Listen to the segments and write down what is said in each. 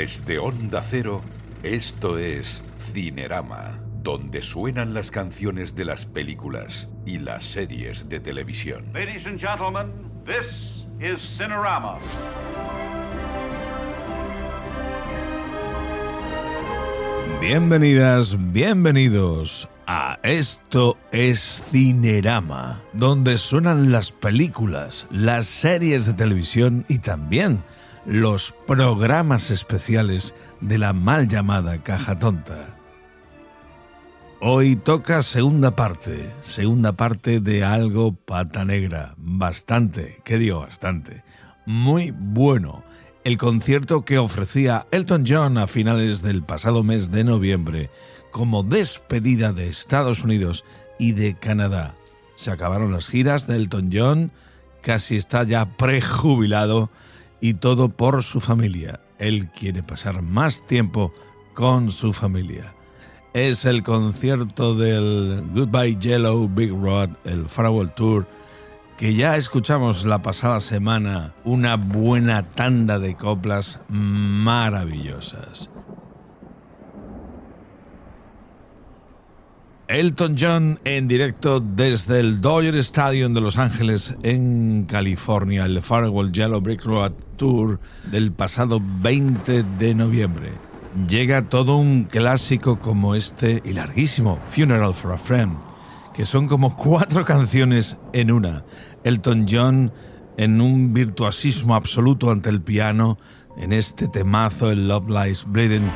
Desde Onda Cero, esto es Cinerama, donde suenan las canciones de las películas y las series de televisión. Ladies and gentlemen, this is Cinerama. Bienvenidas, bienvenidos a Esto es Cinerama, donde suenan las películas, las series de televisión y también los programas especiales de la mal llamada caja tonta. Hoy toca segunda parte, segunda parte de algo pata negra, bastante, ¿qué digo bastante? Muy bueno. El concierto que ofrecía Elton John a finales del pasado mes de noviembre como despedida de Estados Unidos y de Canadá. Se acabaron las giras de Elton John, casi está ya prejubilado y todo por su familia. Él quiere pasar más tiempo con su familia. Es el concierto del Goodbye Yellow Big Rod, el Farewell Tour, que ya escuchamos la pasada semana una buena tanda de coplas maravillosas. Elton John en directo desde el Dodger Stadium de Los Ángeles en California, el Farewell Yellow Brick Road Tour del pasado 20 de noviembre. Llega todo un clásico como este y larguísimo, Funeral for a Friend, que son como cuatro canciones en una. Elton John en un virtuosismo absoluto ante el piano, en este temazo, el Love Lies Breathing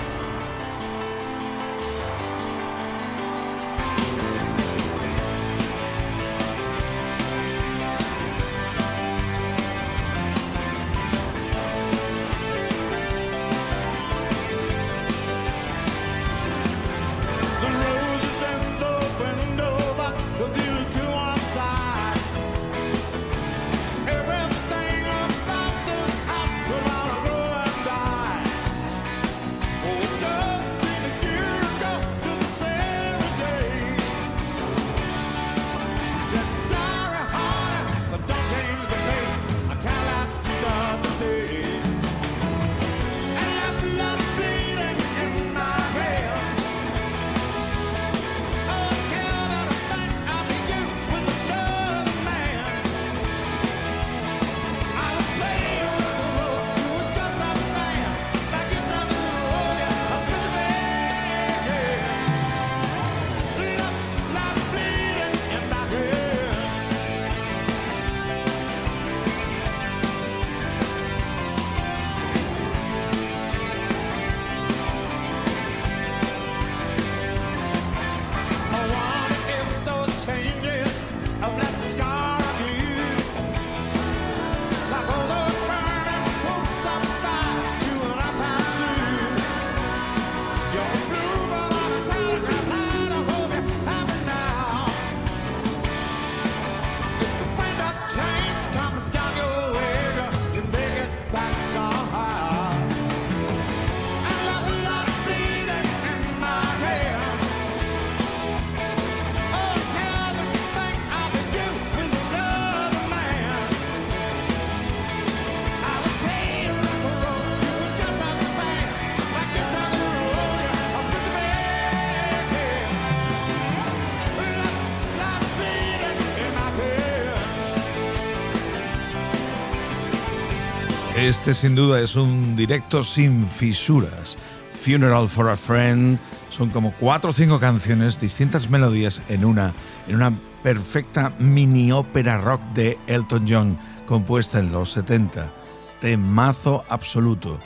Este sin duda es un directo sin fisuras. Funeral for a Friend son como cuatro o cinco canciones, distintas melodías en una, en una perfecta mini ópera rock de Elton John compuesta en los 70. Temazo absoluto.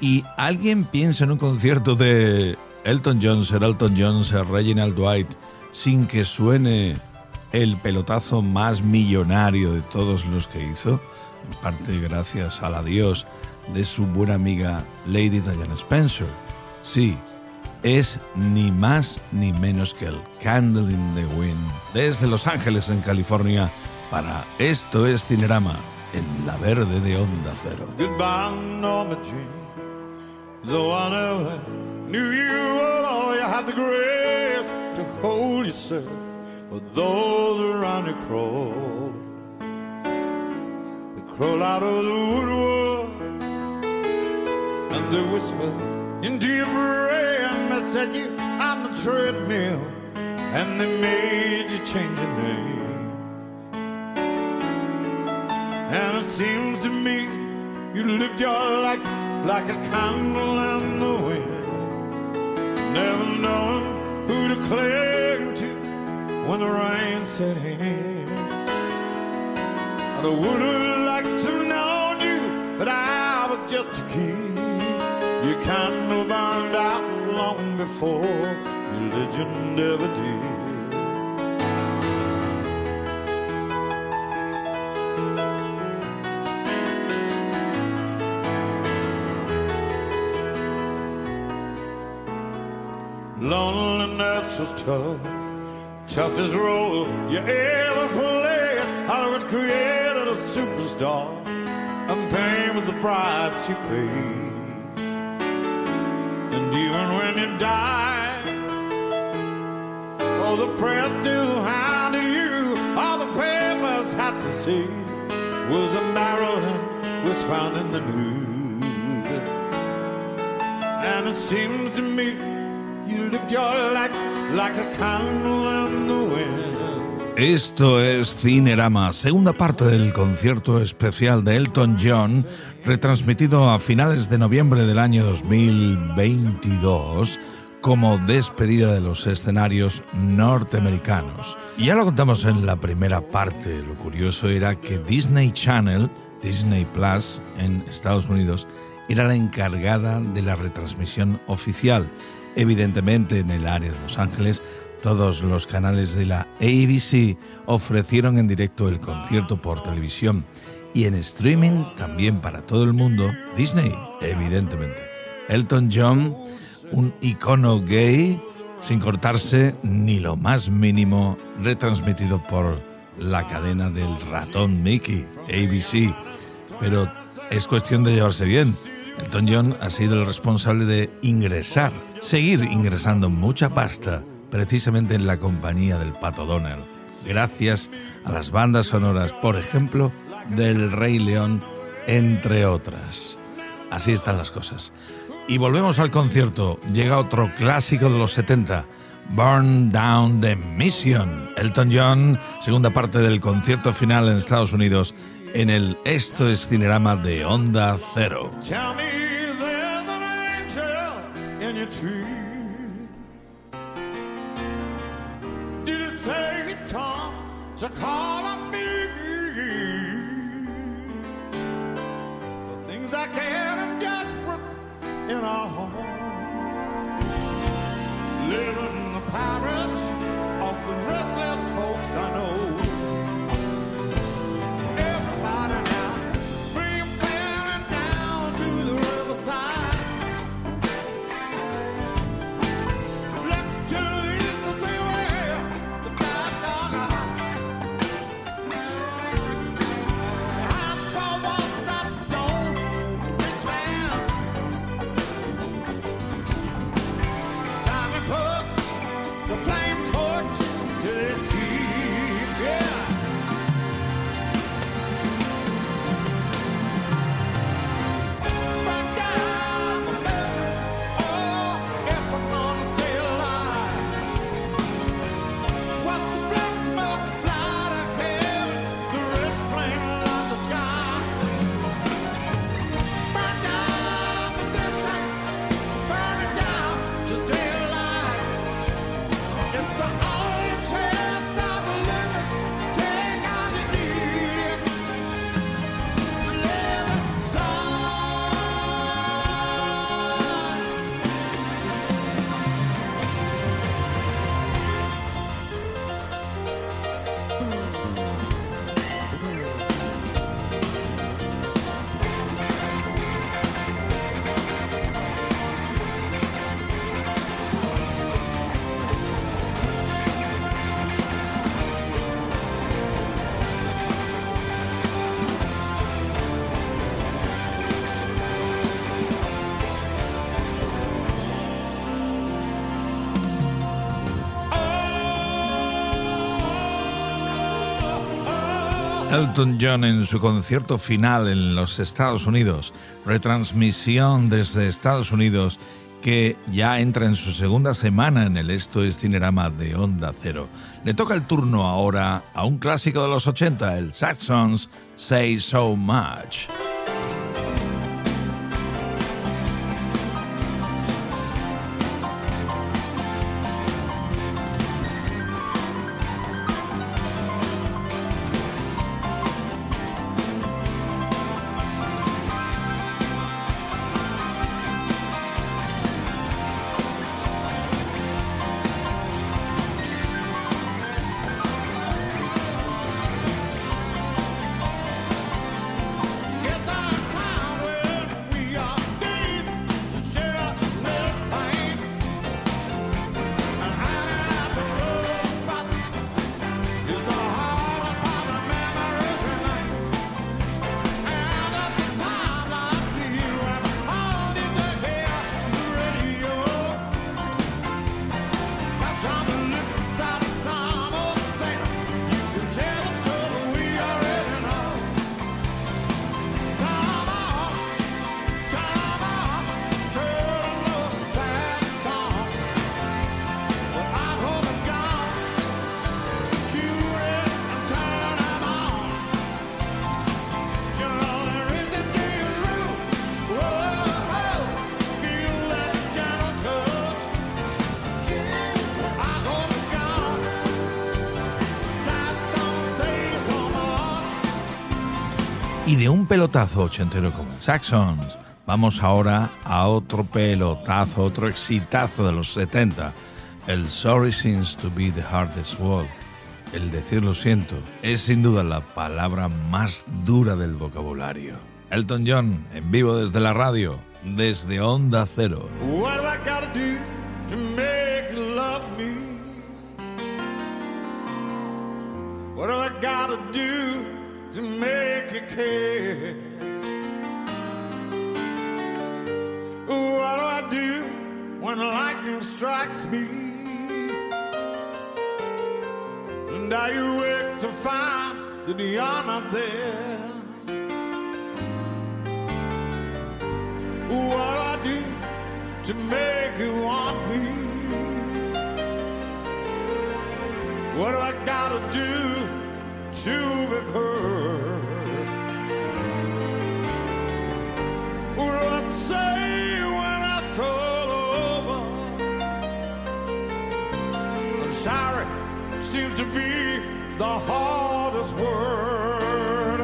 Y alguien piensa en un concierto de Elton John, ser Elton John, ser Reginald Dwight, sin que suene el pelotazo más millonario de todos los que hizo en parte gracias al adiós de su buena amiga Lady Diana Spencer. Sí, es ni más ni menos que el Candle in the Wind desde Los Ángeles, en California, para Esto es Cinerama en la verde de Onda Cero. Goodbye. Though the grace. Crawl out of the woodwork and they whispered into your brain. They said you on the treadmill, and they made you change your name. And it seems to me you lived your life like a candle in the wind, never knowing who to cling to when the rain set in. I would kid. Your candle burned out long before your legend ever did. Loneliness was tough, toughest role you ever played. Hollywood created a superstar, and pain was the price you paid. And even when you died, oh, the press still hounded you. All the papers had to see was the Maryland was found in the news. And it seems to me you lived your life like a candle in the wind. Esto es Cinerama, segunda parte del concierto especial de Elton John, retransmitido a finales de noviembre del año 2022 como despedida de los escenarios norteamericanos. Ya lo contamos en la primera parte, lo curioso era que Disney Channel, Disney Plus en Estados Unidos, era la encargada de la retransmisión oficial. Evidentemente en el área de Los Ángeles, todos los canales de la ABC ofrecieron en directo el concierto por televisión y en streaming también para todo el mundo, Disney, evidentemente. Elton John, un icono gay, sin cortarse ni lo más mínimo, retransmitido por la cadena del ratón Mickey, ABC. Pero es cuestión de llevarse bien. Elton John ha sido el responsable de ingresar, seguir ingresando mucha pasta, precisamente en la compañía del Pato Donald, gracias a las bandas sonoras, por ejemplo, del Rey León, entre otras. Así están las cosas. Y volvemos al concierto. Llega otro clásico de los 70. Burn Down the Mission. Elton John, segunda parte del concierto final en Estados Unidos en el Esto es Cinerama de Onda Cero. Tell me he come to call on me? The things I can am desperate in a home. Living in the parish of the restless folks I know. Elton John en su concierto final en los Estados Unidos, retransmisión desde Estados Unidos que ya entra en su segunda semana en el Esto es Cinerama de Onda Cero. Le toca el turno ahora a un clásico de los 80, el Saxons Say So Much. Pelotazo ochentero como el Saxons, vamos ahora a otro pelotazo, otro exitazo de los 70. El Sorry Seems to be the Hardest Word. El decir lo siento es sin duda la palabra más dura del vocabulario. Elton John, en vivo desde la radio, desde Onda Cero. What do I gotta do? to make you care. What do I do when lightning strikes me? And I you wake to find that you're not there? What do I do to make you want me? What do I gotta do? to be heard. What do I say it's all over? I'm sorry seems to be the hardest word.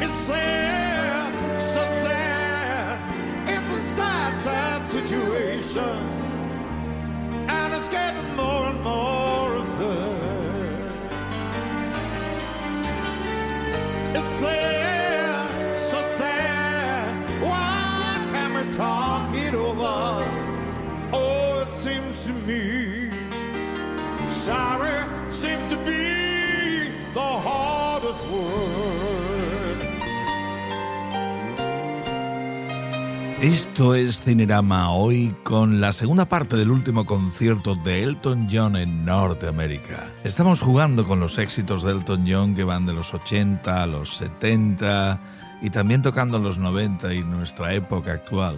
It's sad, Esto es Cinerama hoy con la segunda parte del último concierto de Elton John en Norteamérica. Estamos jugando con los éxitos de Elton John que van de los 80 a los 70 y también tocando los 90 y nuestra época actual.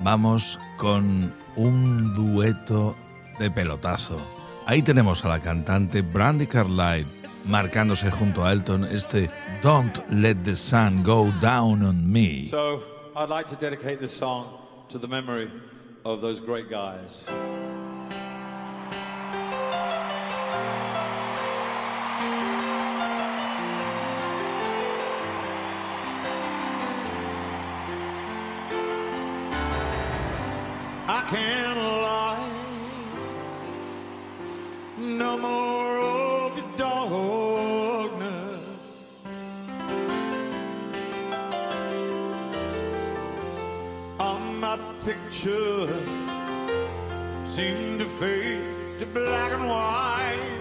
Vamos con un dueto de pelotazo. Ahí tenemos a la cantante Brandy Carlyle marcándose junto a Elton este Don't Let the Sun Go Down on Me. I'd like to dedicate this song to the memory of those great guys. Seem to fade to black and white.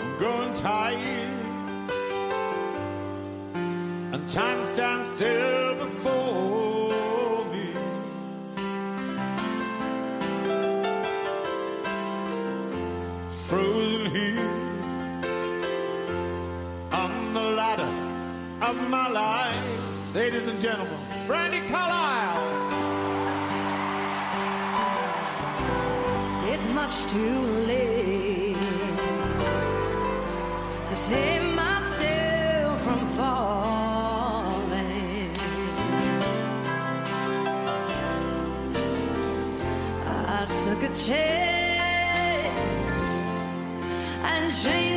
I'm growing tired and time stands still before of my life, ladies and gentlemen, Brandy Carlisle. It's much too late to save myself from falling. I took a chance and changed.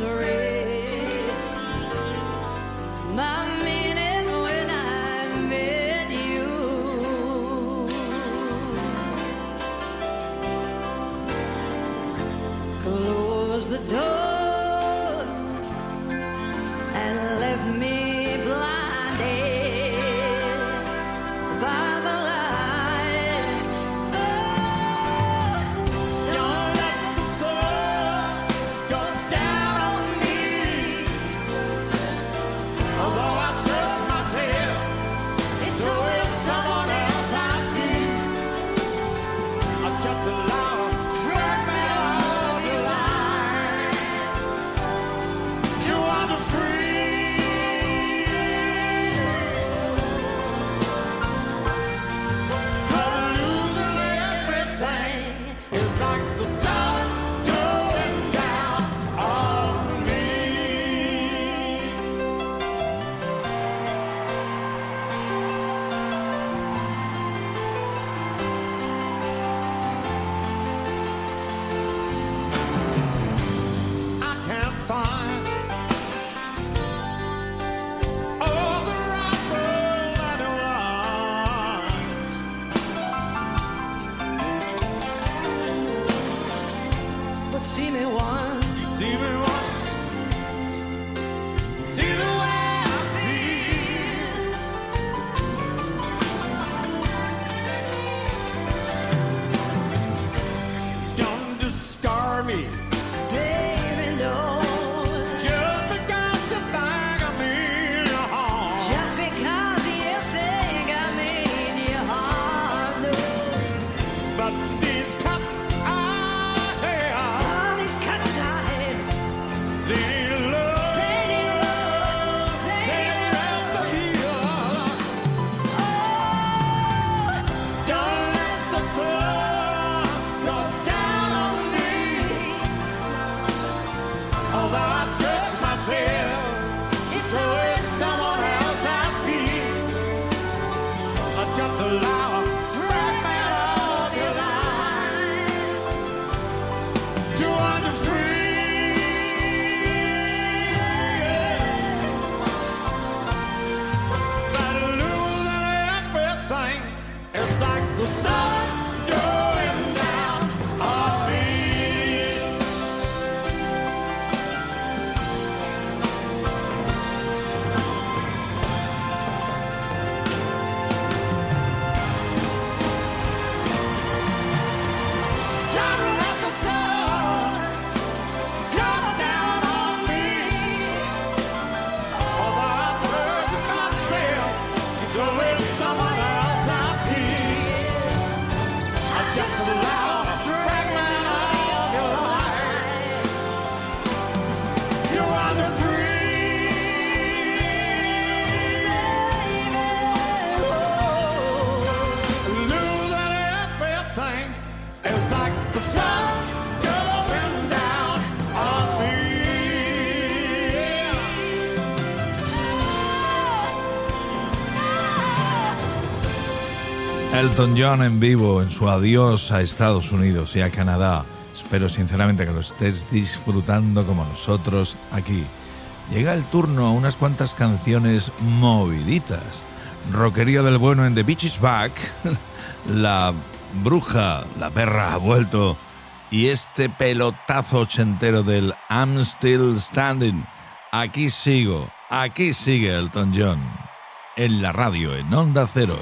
misery. Elton John en vivo en su adiós a Estados Unidos y a Canadá. Espero sinceramente que lo estés disfrutando como nosotros aquí. Llega el turno a unas cuantas canciones moviditas. roquería del bueno en The Beach is Back, La Bruja, La Perra ha vuelto y este pelotazo ochentero del I'm Still Standing. Aquí sigo, aquí sigue Elton John. En la radio, en Onda Cero.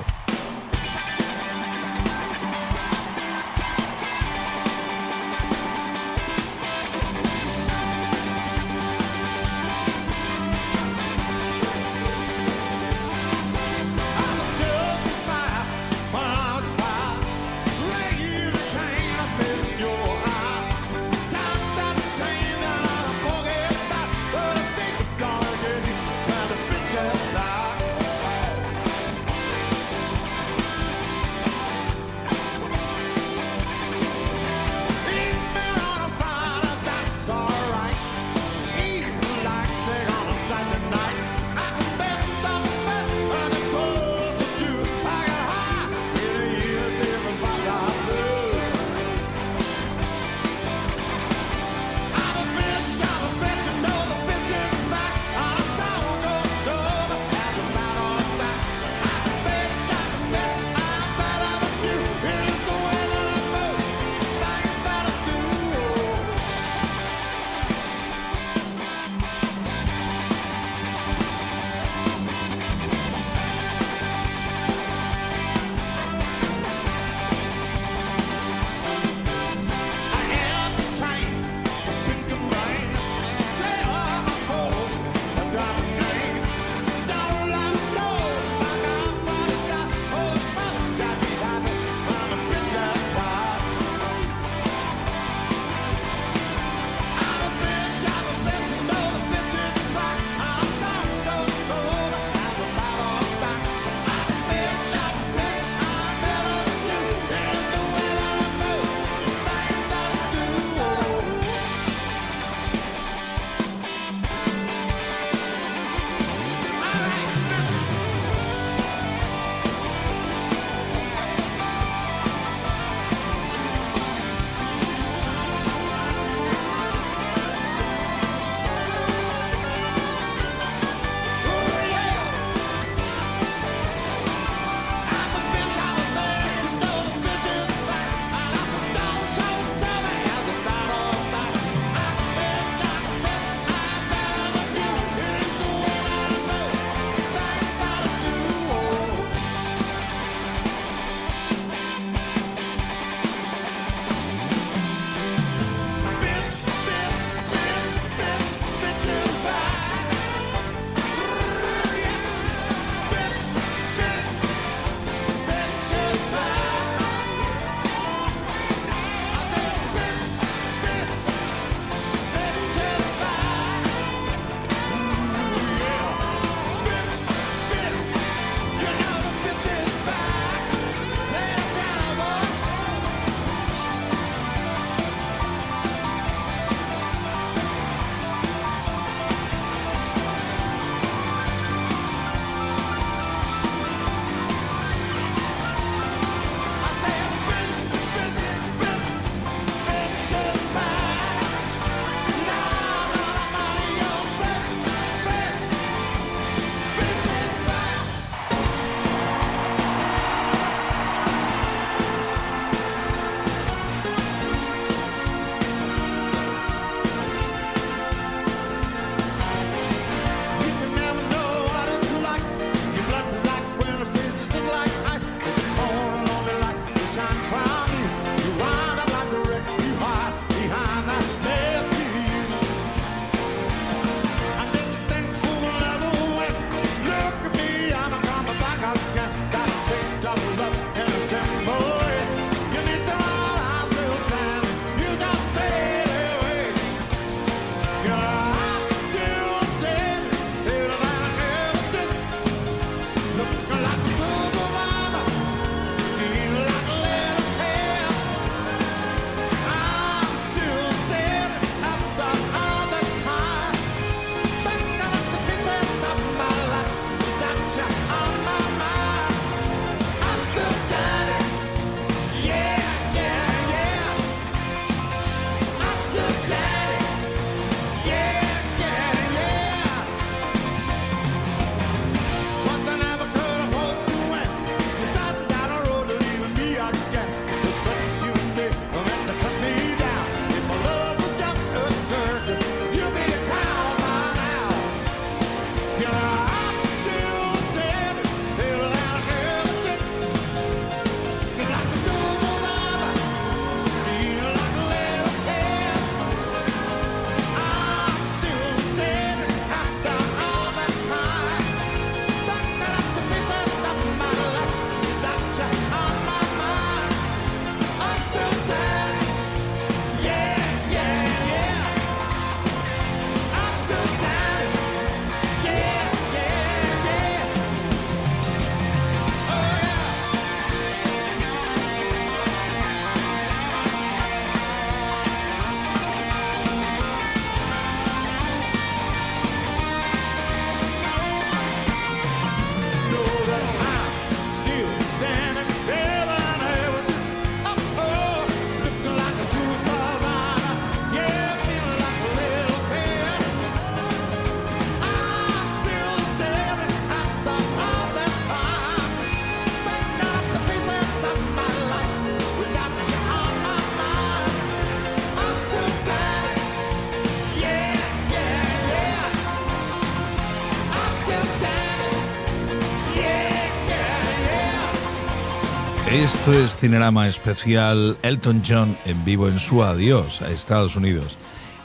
Es Cinerama especial Elton John en vivo en su adiós a Estados Unidos.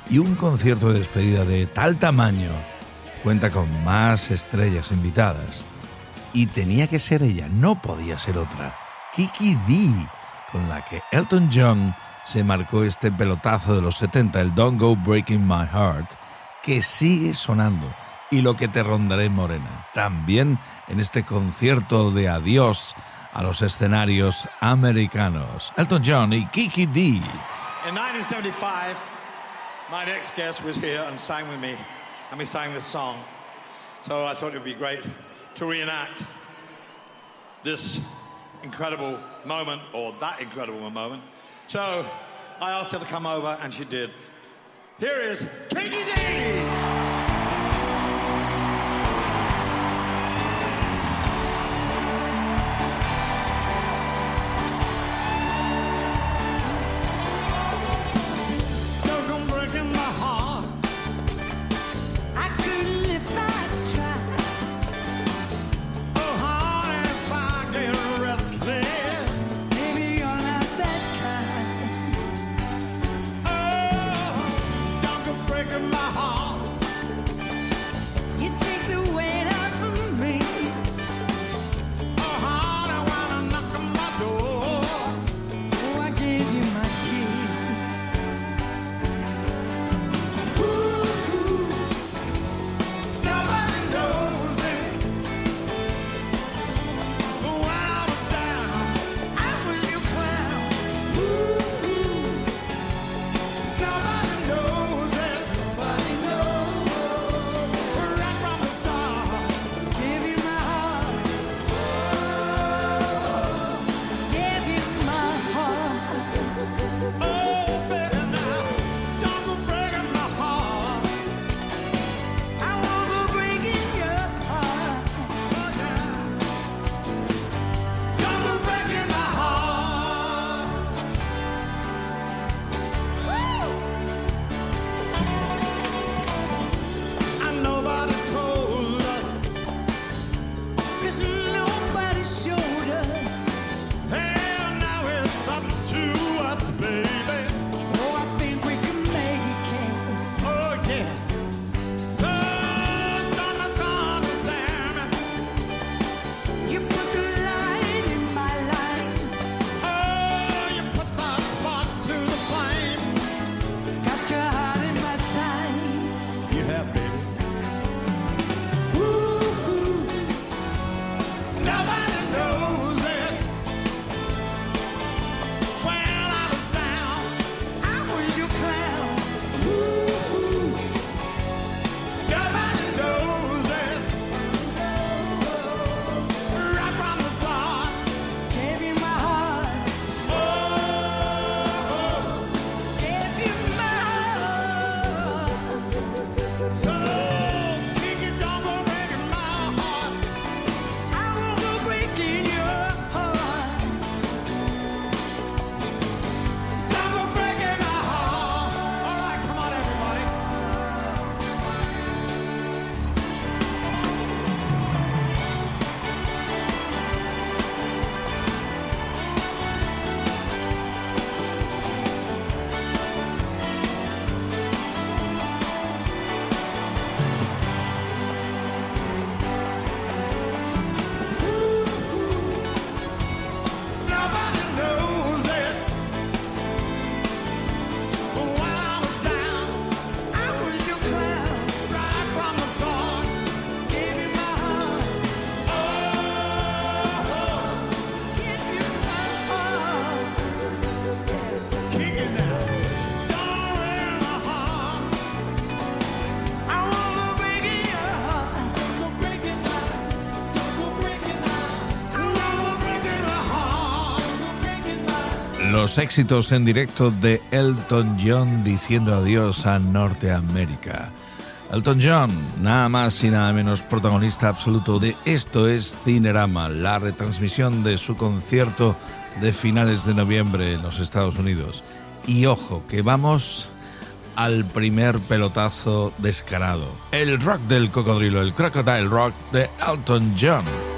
Y un concierto de despedida de tal tamaño cuenta con más estrellas invitadas. Y tenía que ser ella, no podía ser otra, Kiki D, con la que Elton John se marcó este pelotazo de los 70, el Don't Go Breaking My Heart, que sigue sonando. Y lo que te rondaré morena. También en este concierto de adiós a los escenarios americanos. Elton John y Kiki D. In 1975, my next guest was here and sang with me, and we sang this song. So I thought it would be great to reenact this incredible moment, or that incredible moment. So I asked her to come over, and she did. Here is Kiki D! Los éxitos en directo de Elton John diciendo adiós a Norteamérica. Elton John, nada más y nada menos protagonista absoluto de Esto es Cinerama, la retransmisión de su concierto de finales de noviembre en los Estados Unidos. Y ojo, que vamos al primer pelotazo descarado. El rock del cocodrilo, el crocodile rock de Elton John.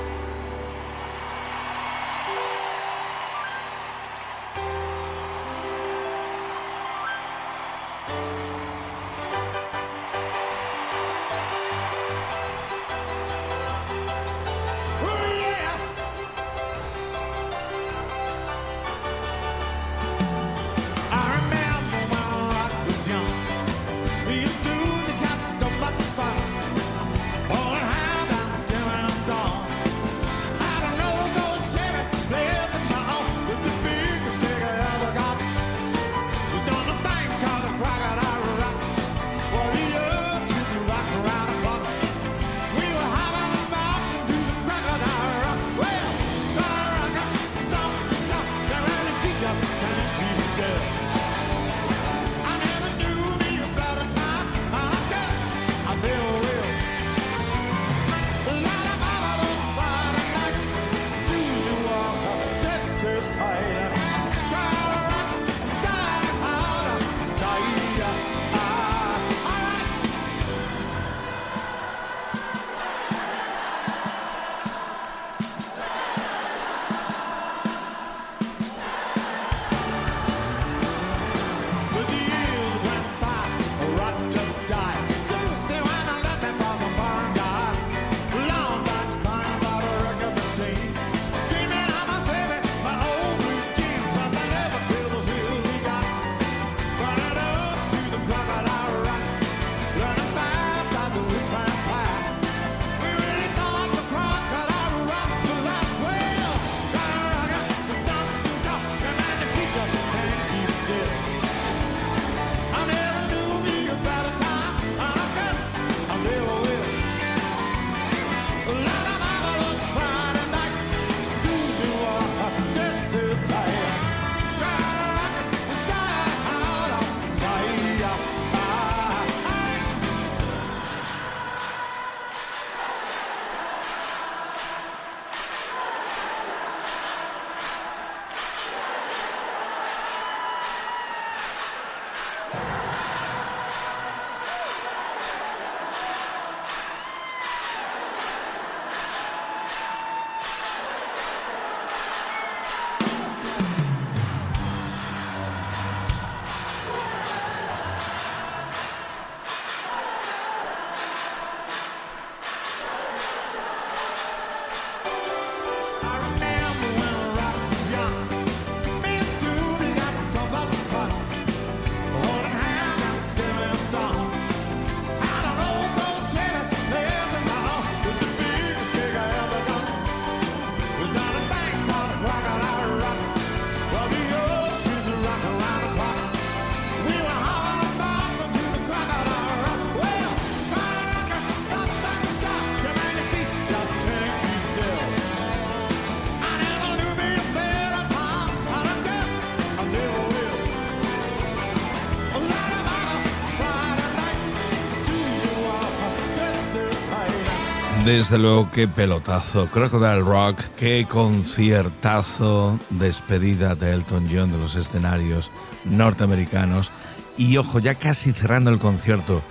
Desde luego, qué pelotazo. Crocodile Rock, qué conciertazo. Despedida de Elton John de los escenarios norteamericanos. Y ojo, ya casi cerrando el concierto,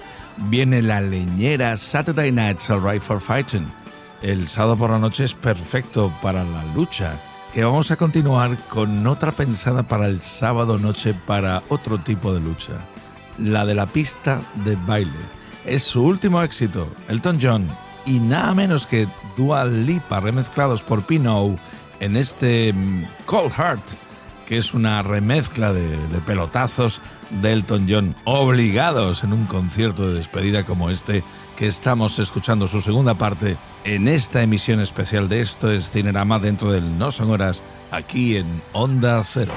viene la leñera Saturday Night's Alright for Fighting. El sábado por la noche es perfecto para la lucha. Que vamos a continuar con otra pensada para el sábado noche para otro tipo de lucha. La de la pista de baile. Es su último éxito, Elton John, y nada menos que Dua Lipa remezclados por Pino en este mm, Cold Heart, que es una remezcla de, de pelotazos de Elton John, obligados en un concierto de despedida como este, que estamos escuchando su segunda parte en esta emisión especial de Esto es Cinerama dentro del No Son Horas, aquí en Onda Cero.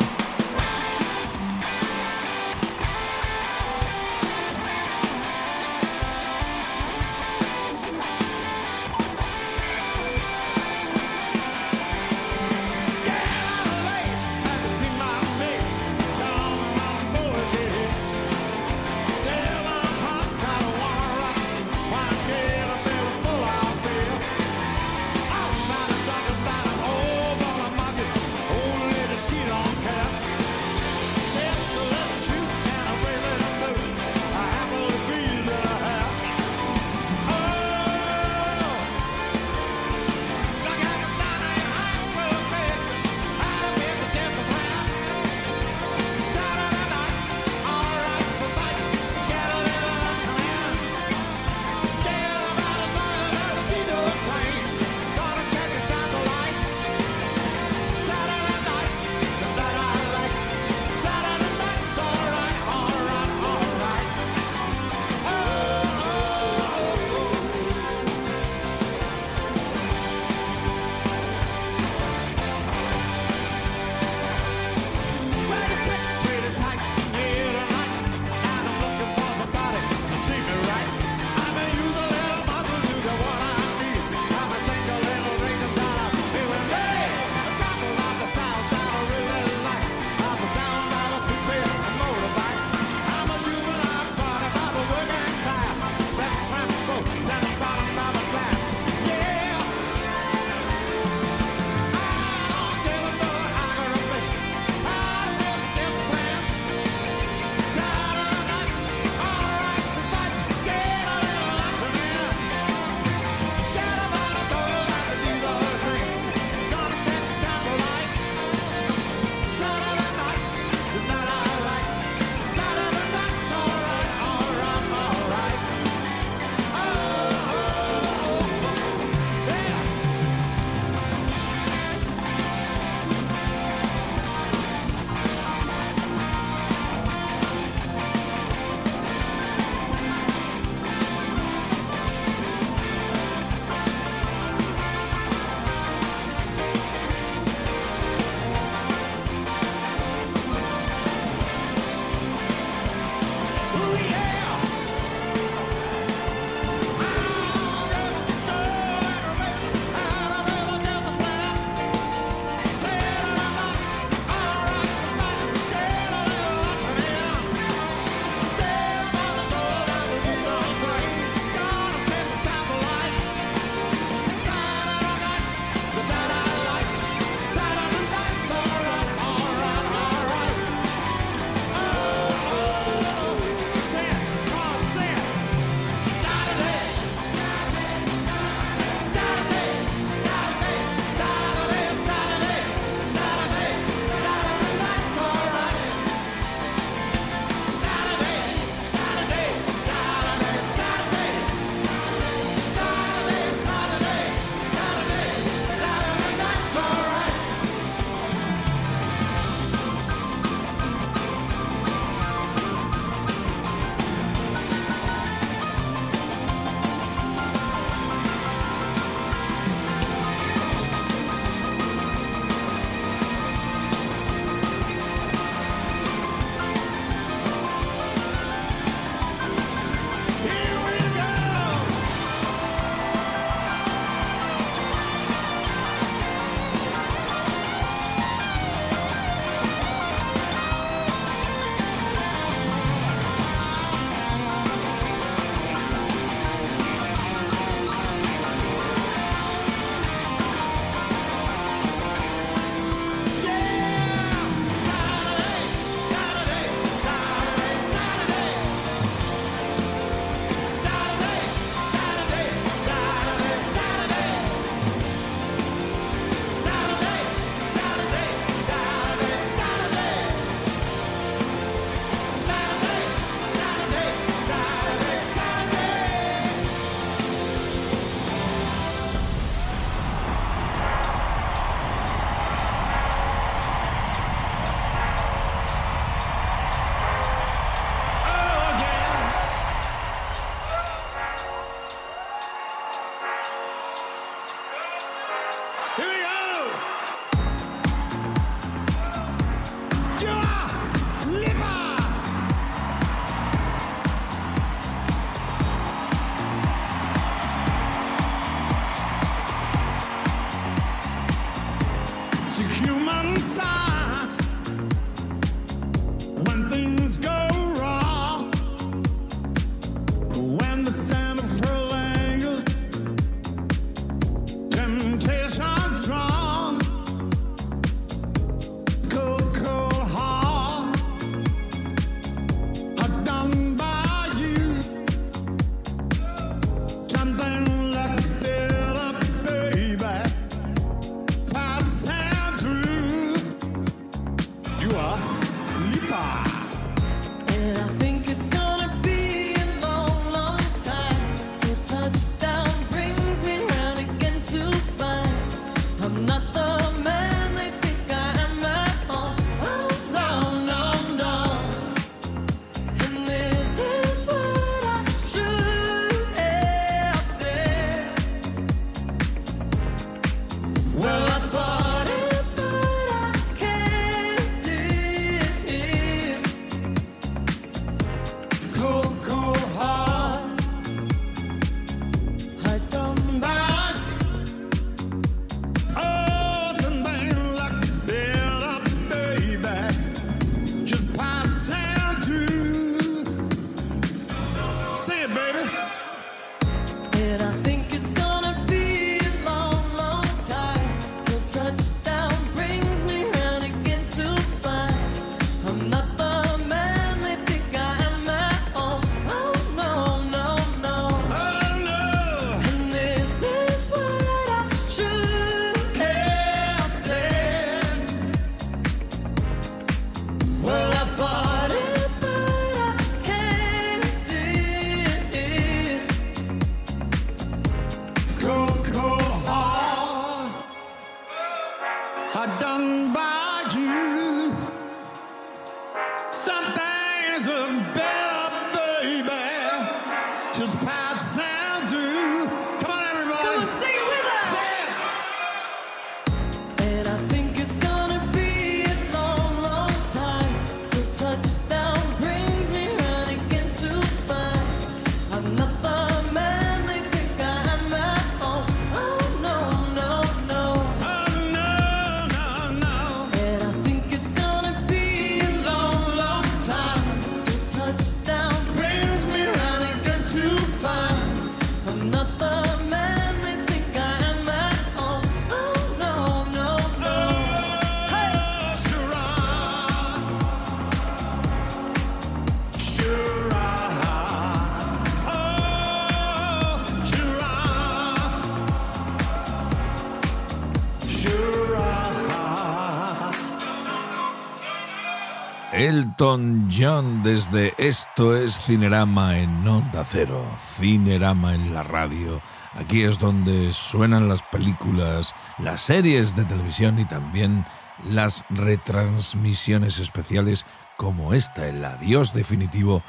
Elton John desde Esto es Cinerama en Onda Cero, Cinerama en la radio. Aquí es donde suenan las películas, las series de televisión y también las retransmisiones especiales como esta, el adiós definitivo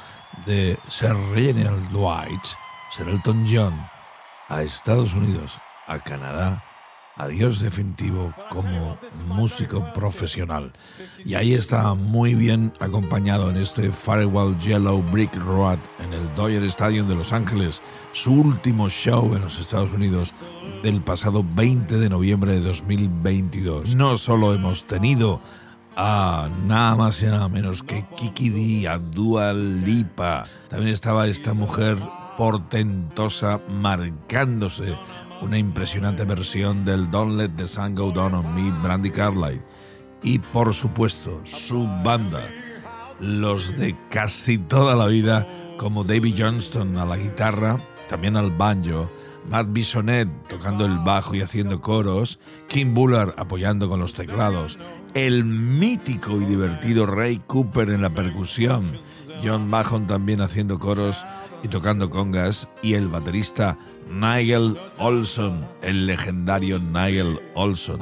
de Sir Reginald Dwight, Sir Elton John, a Estados Unidos, a Canadá, adiós definitivo como músico profesional. Y ahí está muy bien acompañado en este Firewall Yellow Brick Road en el Dodger Stadium de Los Ángeles, su último show en los Estados Unidos del pasado 20 de noviembre de 2022. No solo hemos tenido a nada más y nada menos que Kiki D, a Dua Lipa. También estaba esta mujer portentosa marcándose una impresionante versión del Don't Let the Sun Go Down on Me, Brandy Carlyle. Y por supuesto, su banda, los de casi toda la vida, como David Johnston a la guitarra, también al banjo, Matt Bisonet tocando el bajo y haciendo coros, Kim Bullard apoyando con los teclados, el mítico y divertido Ray Cooper en la percusión, John Mahon también haciendo coros y tocando congas, y el baterista Nigel Olson, el legendario Nigel Olson.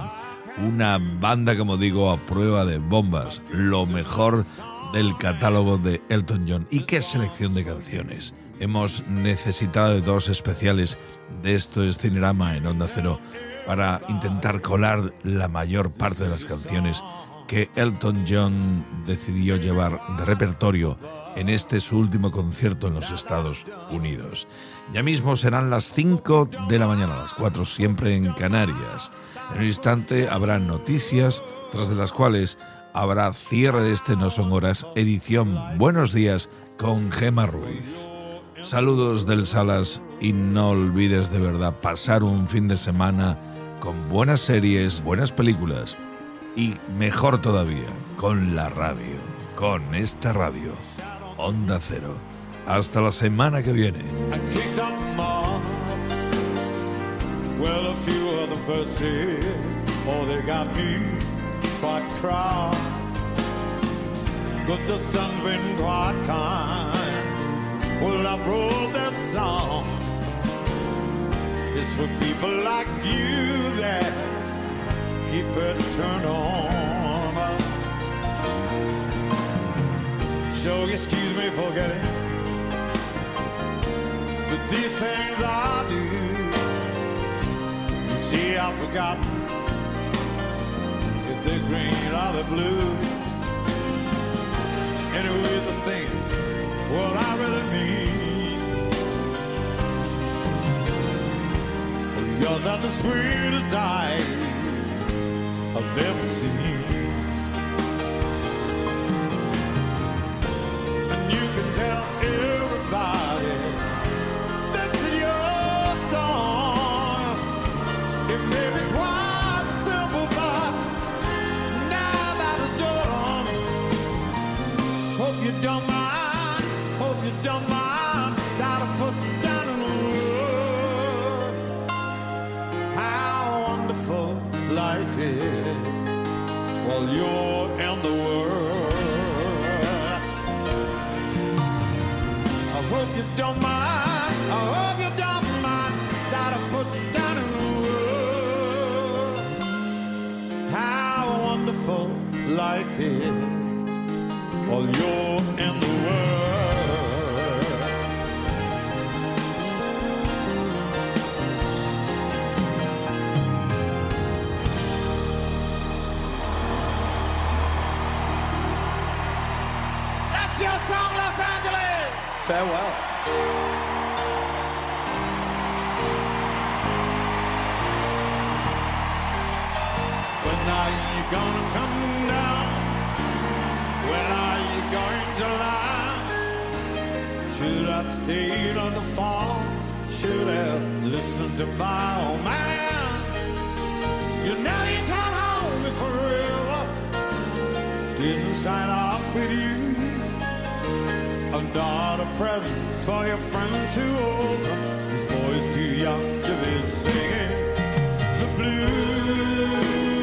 Una banda, como digo, a prueba de bombas, lo mejor del catálogo de Elton John. ¿Y qué selección de canciones? Hemos necesitado dos especiales de esto es Cinerama en Onda Cero para intentar colar la mayor parte de las canciones que Elton John decidió llevar de repertorio en este su último concierto en los Estados Unidos. Ya mismo serán las 5 de la mañana, las 4 siempre en Canarias. En un instante habrá noticias, tras de las cuales habrá cierre de este No Son Horas, edición Buenos Días con Gema Ruiz. Saludos del Salas y no olvides de verdad pasar un fin de semana con buenas series, buenas películas y mejor todavía con la radio, con esta radio, Onda Cero. Hasta la semana que viene. Oh. But the sun's been quite kind. Well, I wrote that song. It's for people like you that keep it turned on. So excuse me for getting but these things I do, you see, I've forgotten if they're green or they're blue. Anyway, the things, what I really mean. You're not the sweetest eyes I've ever seen. Don't mind. Hope you don't mind. Gotta put down in how wonderful life is while you're in the world. I hope you don't mind. I hope you don't mind. Gotta put down in how wonderful life is. All you're in the world. That's your song, Los Angeles! Farewell. When are you gonna lie? Should have stayed on the phone. Should have listened to my old man. You know you can't hold me forever. Didn't sign up with you. I'm not a present for your friend to open. This boy's too young to be singing the blues.